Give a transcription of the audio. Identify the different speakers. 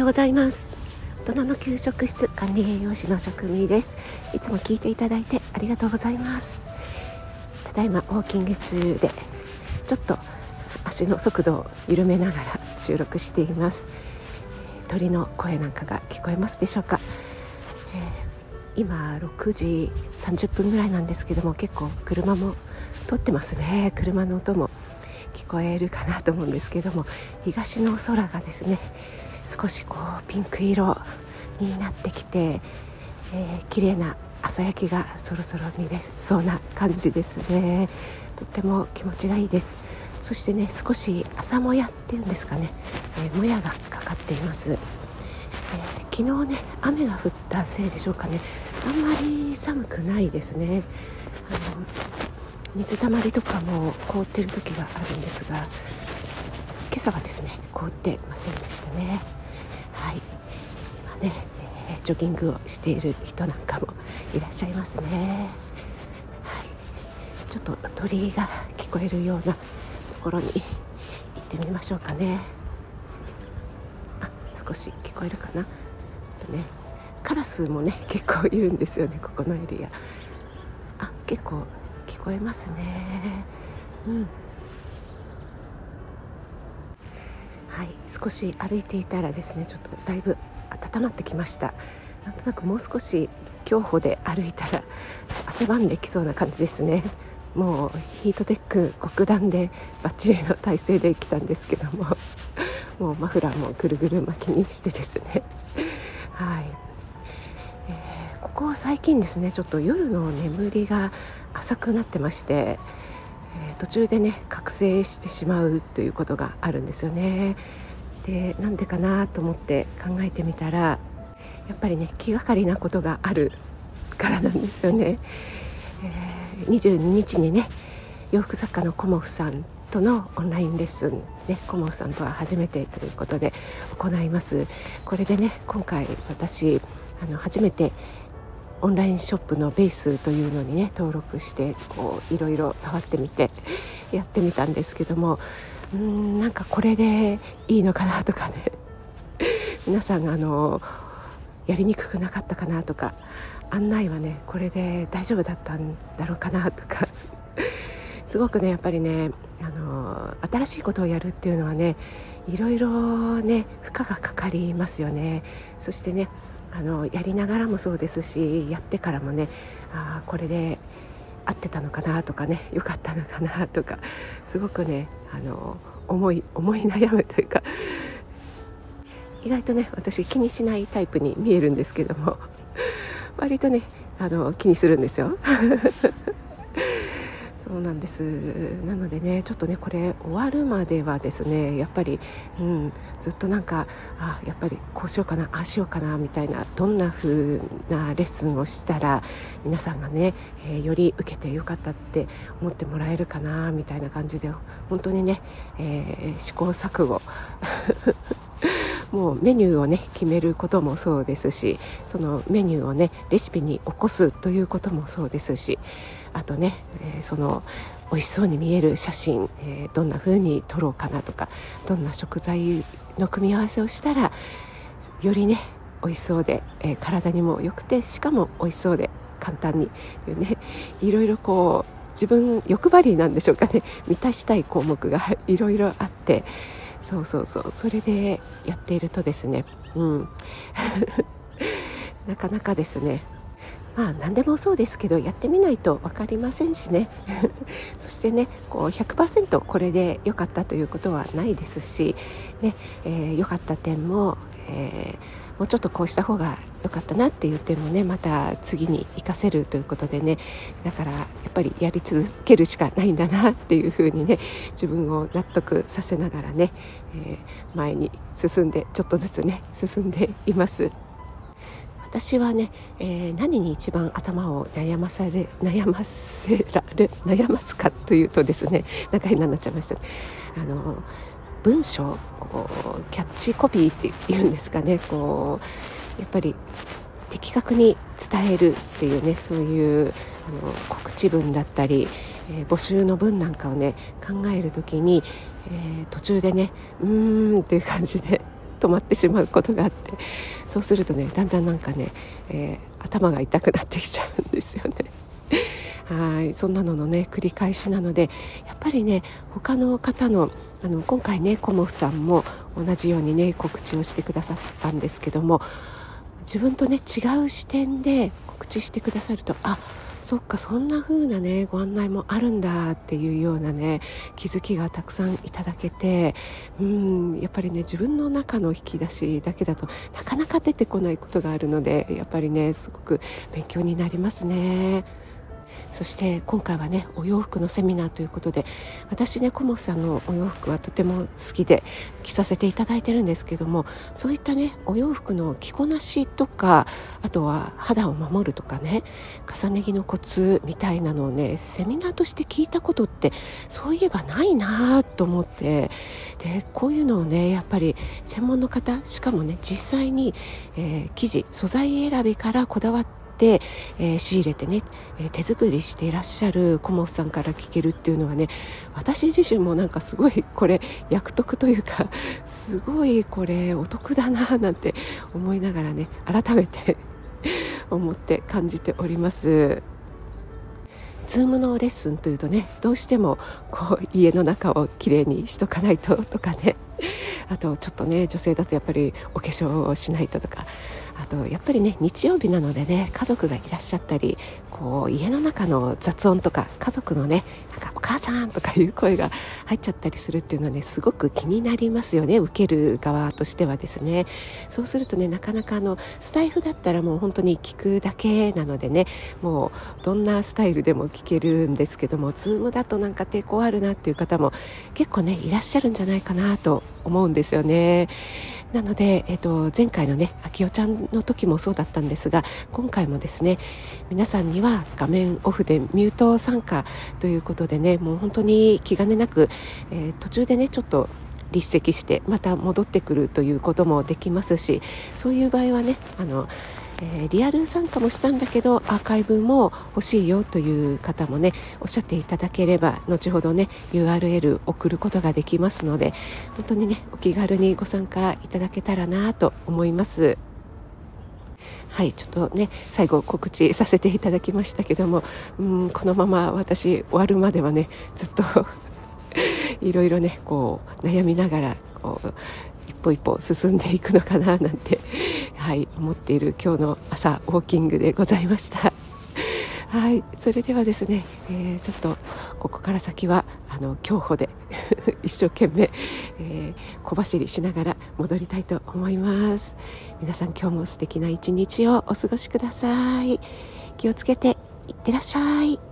Speaker 1: ようございます。大人の給食室管理栄養士の職味です。いつも聞いていただいてありがとうございます。ただいまウォーキング中でちょっと足の速度を緩めながら収録しています。鳥の声なんかが聞こえますでしょうか、えー、今6時30分ぐらいなんですけども結構車も通ってますね。車の音も聞こえるかなと思うんですけども東の空がですね少しこうピンク色になってきて、えー、綺麗な朝焼きがそろそろ見れそうな感じですね。とっても気持ちがいいです。そしてね少し朝もやっていうんですかね、えー、もやがかかっています、えー、昨日ね雨が降ったせいでしょうかね。あんまり寒くないですね。あの水たまりとかも凍ってる時があるんですが今朝はですね凍ってませんでしたね。はい。今ね、えー、ジョギングをしている人なんかもいらっしゃいますね。はい。ちょっと鳥居が聞こえるようなところに行ってみましょうかね。あ少し聞こえるかな。とねカラスもね結構いるんですよねここのエリア。あ結構聞こえますね。うん。はい少し歩いていたらですねちょっとだいぶ温まってきました。なんとなくもう少し競歩で歩いたら汗ばんできそうな感じですね。もうヒートテック極暖でバッチリの体勢で来たんですけども。もうマフラーもぐるぐる巻きにしてですね。はい、えー、ここ最近ですねちょっと夜の眠りが浅くなってまして、途中でね覚醒してしまうということがあるんですよね。でなんでかなと思って考えてみたらやっぱりね気がかりなことがあるからなんですよね。えー、22日にね洋服作家のコモフさんとのオンラインレッスン、ね、コモフさんとは初めてということで行いますこれでね今回私あの初めてオンラインショップのベースというのにね登録してこういろいろ触ってみてやってみたんですけどもうんなんかこれでいいのかなとかね。皆さんあのやりにくくなかったかなとか案内はねこれで大丈夫だったんだろうかなとか。すごくねやっぱりねあの新しいことをやるっていうのはねいろいろね負荷がかかりますよね。そしてねあのやりながらもそうですしやってからもねあこれで合ってたのかなとかね良かったのかなとかすごくねあの思い思い悩むというか意外とね私気にしないタイプに見えるんですけども割とねあの気にするんですよ。そうなんです。なのでねちょっとねこれ終わるまではですねやっぱり、うん、ずっとなんかあやっぱりこうしようかなああしようかなみたいなどんな風なレッスンをしたら皆さんがね、えー、より受けてよかったって思ってもらえるかなみたいな感じで本当にね、えー、試行錯誤。もうメニューをね決めることもそうですしそのメニューをねレシピに起こすということもそうですしあとね、え、その美味しそうに見える写真、え、どんな風に撮ろうかなとかどんな食材の組み合わせをしたらよりね美味しそうで、え、体にも良くてしかも美味しそうで簡単にというね いろいろこう自分欲張りなんでしょうかね。満たしたい項目がいろいろあってそうそうそう。それでやっているとですね。うん。なかなかですね。まあ何でもそうですけどやってみないと分かりませんしね。そしてねこう100%これで良かったということはないですしね、えー、かった点も、えー、もうちょっとこうした方が良かったなっていう点もねまた次に活かせるということでねだからやっぱりやり続けるしかないんだなっていうふうにね自分を納得させながらね、えー、前に進んでちょっとずつね進んでいます。私はね、えー、何に一番頭を悩まされ悩ませられ悩ますかというとですねなんか変なになっちゃいました、ね、あの文章こうキャッチコピーっていうんですかねこうやっぱり的確に伝えるっていうねそういうあの告知文だったり、えー、募集の文なんかをね考える時に、えー、途中でねうーんっていう感じで 止まってしまうことがあってそうするとねだんだんなんかね、えー、頭が痛くなってきちゃうんですよね。はいそんなののね繰り返しなのでやっぱりね他の方のあの今回ねコモフさんも同じようにね告知をしてくださったんですけども自分とね違う視点で告知してくださるとあそっかそんな風なねご案内もあるんだっていうようなね気づきがたくさんいただけてうんやっぱりね自分の中の引き出しだけだとなかなか出てこないことがあるのでやっぱりねすごく勉強になりますね。そして今回はねお洋服のセミナーということで私ねコモさんのお洋服はとても好きで着させていただいてるんですけどもそういったねお洋服の着こなしとかあとは肌を守るとかね重ね着のコツみたいなのをねセミナーとして聞いたことってそういえばないなと思ってでこういうのをねやっぱり専門の方しかもね実際に、えー、生地素材選びからこだわって、えー、仕入れてね、えー、手作りしていらっしゃるコモフさんから聞けるっていうのはね私自身もなんかすごいこれ役得というかすごいこれお得だななんて思いながらね改めて 思って感じております。ズームのレッスンというとねどうしてもこう家の中をきれいにしとかないととかねあとちょっとね女性だとやっぱりお化粧をしないととかあとやっぱりね日曜日なのでね家族がいらっしゃったりこう家の中の雑音とか家族のねなんかお母さんとかいう声が入っちゃったりするっていうのはねすごく気になりますよね受ける側としてはですねそうするとねなかなかあのスタイフだったらもう本当に聞くだけなのでねもうどんなスタイルでも聞けるんですけどもズームだとなんか抵抗あるなっていう方も結構ねいらっしゃるんじゃないかなと思うんですよね。なので、えーと、前回のねあきおちゃんの時もそうだったんですが今回もですね皆さんには画面オフでミュート参加ということでねもう本当に気兼ねなく、えー、途中でねちょっと立席してまた戻ってくるということもできますしそういう場合はねあのえー、リアル参加もしたんだけどアーカイブも欲しいよという方もねおっしゃっていただければ後ほどね URL 送ることができますので本当にねお気軽にご参加いただけたらなと思います。はいちょっとね最後告知させていただきましたけどもうんこのまま私終わるまではねずっと いろいろねこう悩みながらこう歩一歩進んでいくのかななんて はい思っている今日の朝ウォーキングでございました。はいそれではですね、えー、ちょっとここから先はあの競歩で 一生懸命、えー、小走りしながら戻りたいと思います。皆さん今日も素敵な一日をお過ごしください。気をつけていってらっしゃい。